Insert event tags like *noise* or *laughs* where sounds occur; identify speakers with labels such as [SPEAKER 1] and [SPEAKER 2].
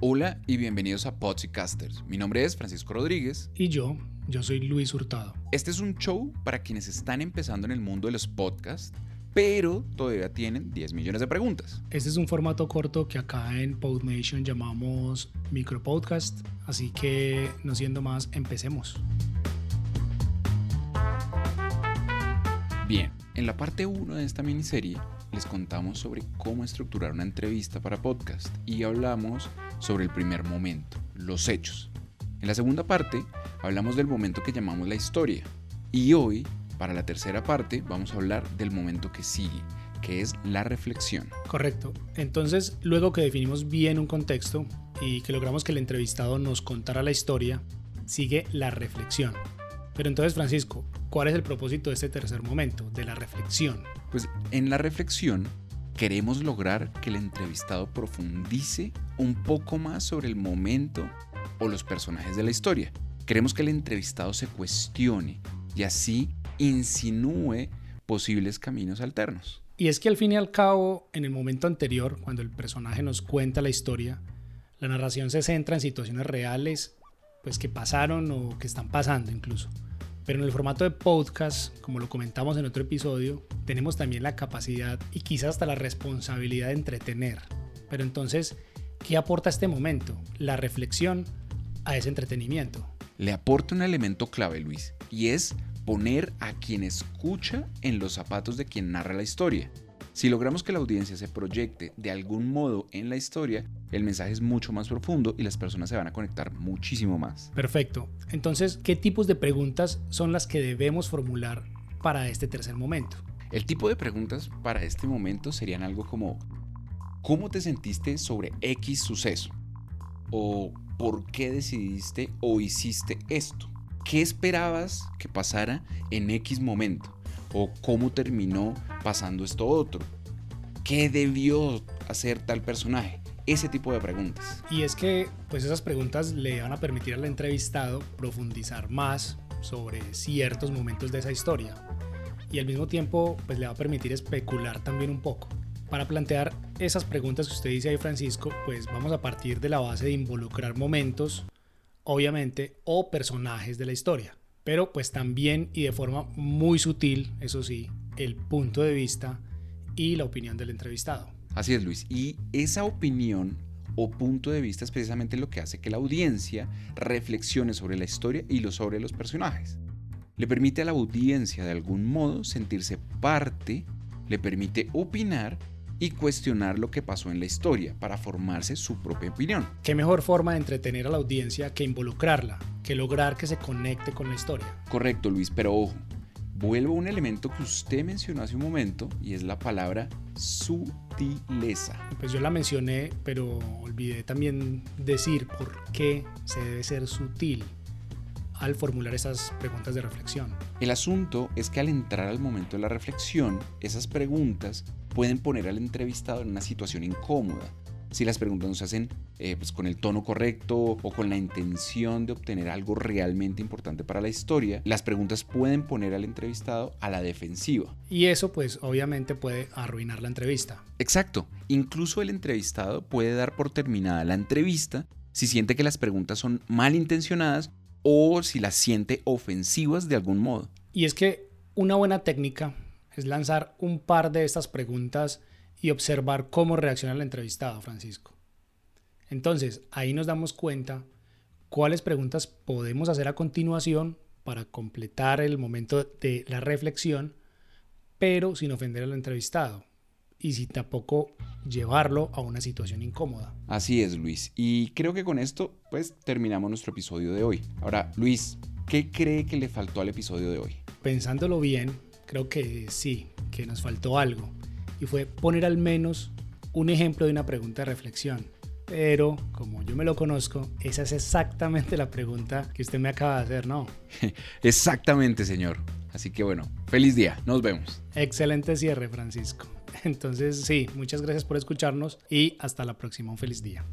[SPEAKER 1] Hola y bienvenidos a Podcasters. Mi nombre es Francisco Rodríguez.
[SPEAKER 2] Y yo, yo soy Luis Hurtado.
[SPEAKER 1] Este es un show para quienes están empezando en el mundo de los podcasts, pero todavía tienen 10 millones de preguntas.
[SPEAKER 2] Este es un formato corto que acá en PodNation llamamos micropodcast, así que no siendo más, empecemos.
[SPEAKER 1] Bien, en la parte 1 de esta miniserie les contamos sobre cómo estructurar una entrevista para podcast y hablamos sobre el primer momento, los hechos. En la segunda parte hablamos del momento que llamamos la historia y hoy, para la tercera parte, vamos a hablar del momento que sigue, que es la reflexión.
[SPEAKER 2] Correcto. Entonces, luego que definimos bien un contexto y que logramos que el entrevistado nos contara la historia, sigue la reflexión. Pero entonces, Francisco, ¿cuál es el propósito de este tercer momento, de la reflexión?
[SPEAKER 1] Pues en la reflexión queremos lograr que el entrevistado profundice un poco más sobre el momento o los personajes de la historia. Queremos que el entrevistado se cuestione y así insinúe posibles caminos alternos.
[SPEAKER 2] Y es que al fin y al cabo, en el momento anterior, cuando el personaje nos cuenta la historia, la narración se centra en situaciones reales, pues que pasaron o que están pasando incluso. Pero en el formato de podcast, como lo comentamos en otro episodio, tenemos también la capacidad y quizás hasta la responsabilidad de entretener. Pero entonces, ¿qué aporta este momento? La reflexión a ese entretenimiento.
[SPEAKER 1] Le aporta un elemento clave, Luis, y es poner a quien escucha en los zapatos de quien narra la historia. Si logramos que la audiencia se proyecte de algún modo en la historia, el mensaje es mucho más profundo y las personas se van a conectar muchísimo más.
[SPEAKER 2] Perfecto. Entonces, ¿qué tipos de preguntas son las que debemos formular para este tercer momento?
[SPEAKER 1] El tipo de preguntas para este momento serían algo como ¿cómo te sentiste sobre X suceso? ¿O por qué decidiste o hiciste esto? ¿Qué esperabas que pasara en X momento? o cómo terminó pasando esto otro. ¿Qué debió hacer tal personaje? Ese tipo de preguntas.
[SPEAKER 2] Y es que pues esas preguntas le van a permitir al entrevistado profundizar más sobre ciertos momentos de esa historia y al mismo tiempo pues le va a permitir especular también un poco. Para plantear esas preguntas que usted dice ahí Francisco, pues vamos a partir de la base de involucrar momentos, obviamente, o personajes de la historia pero pues también y de forma muy sutil, eso sí, el punto de vista y la opinión del entrevistado.
[SPEAKER 1] Así es, Luis. Y esa opinión o punto de vista es precisamente lo que hace que la audiencia reflexione sobre la historia y lo sobre los personajes. Le permite a la audiencia de algún modo sentirse parte, le permite opinar y cuestionar lo que pasó en la historia para formarse su propia opinión.
[SPEAKER 2] ¿Qué mejor forma de entretener a la audiencia que involucrarla, que lograr que se conecte con la historia?
[SPEAKER 1] Correcto, Luis, pero ojo, vuelvo a un elemento que usted mencionó hace un momento y es la palabra sutileza.
[SPEAKER 2] Pues yo la mencioné, pero olvidé también decir por qué se debe ser sutil al formular esas preguntas de reflexión.
[SPEAKER 1] El asunto es que al entrar al momento de la reflexión, esas preguntas pueden poner al entrevistado en una situación incómoda. Si las preguntas no se hacen eh, pues, con el tono correcto o con la intención de obtener algo realmente importante para la historia, las preguntas pueden poner al entrevistado a la defensiva.
[SPEAKER 2] Y eso pues obviamente puede arruinar la entrevista.
[SPEAKER 1] Exacto. Incluso el entrevistado puede dar por terminada la entrevista si siente que las preguntas son malintencionadas o si las siente ofensivas de algún modo.
[SPEAKER 2] Y es que una buena técnica es lanzar un par de estas preguntas y observar cómo reacciona el entrevistado, Francisco. Entonces, ahí nos damos cuenta cuáles preguntas podemos hacer a continuación para completar el momento de la reflexión, pero sin ofender al entrevistado y si tampoco llevarlo a una situación incómoda.
[SPEAKER 1] Así es, Luis. Y creo que con esto, pues, terminamos nuestro episodio de hoy. Ahora, Luis, ¿qué cree que le faltó al episodio de hoy?
[SPEAKER 2] Pensándolo bien, creo que sí, que nos faltó algo. Y fue poner al menos un ejemplo de una pregunta de reflexión. Pero, como yo me lo conozco, esa es exactamente la pregunta que usted me acaba de hacer, ¿no? *laughs*
[SPEAKER 1] exactamente, señor. Así que bueno, feliz día, nos vemos.
[SPEAKER 2] Excelente cierre, Francisco. Entonces, sí, muchas gracias por escucharnos y hasta la próxima. Un feliz día.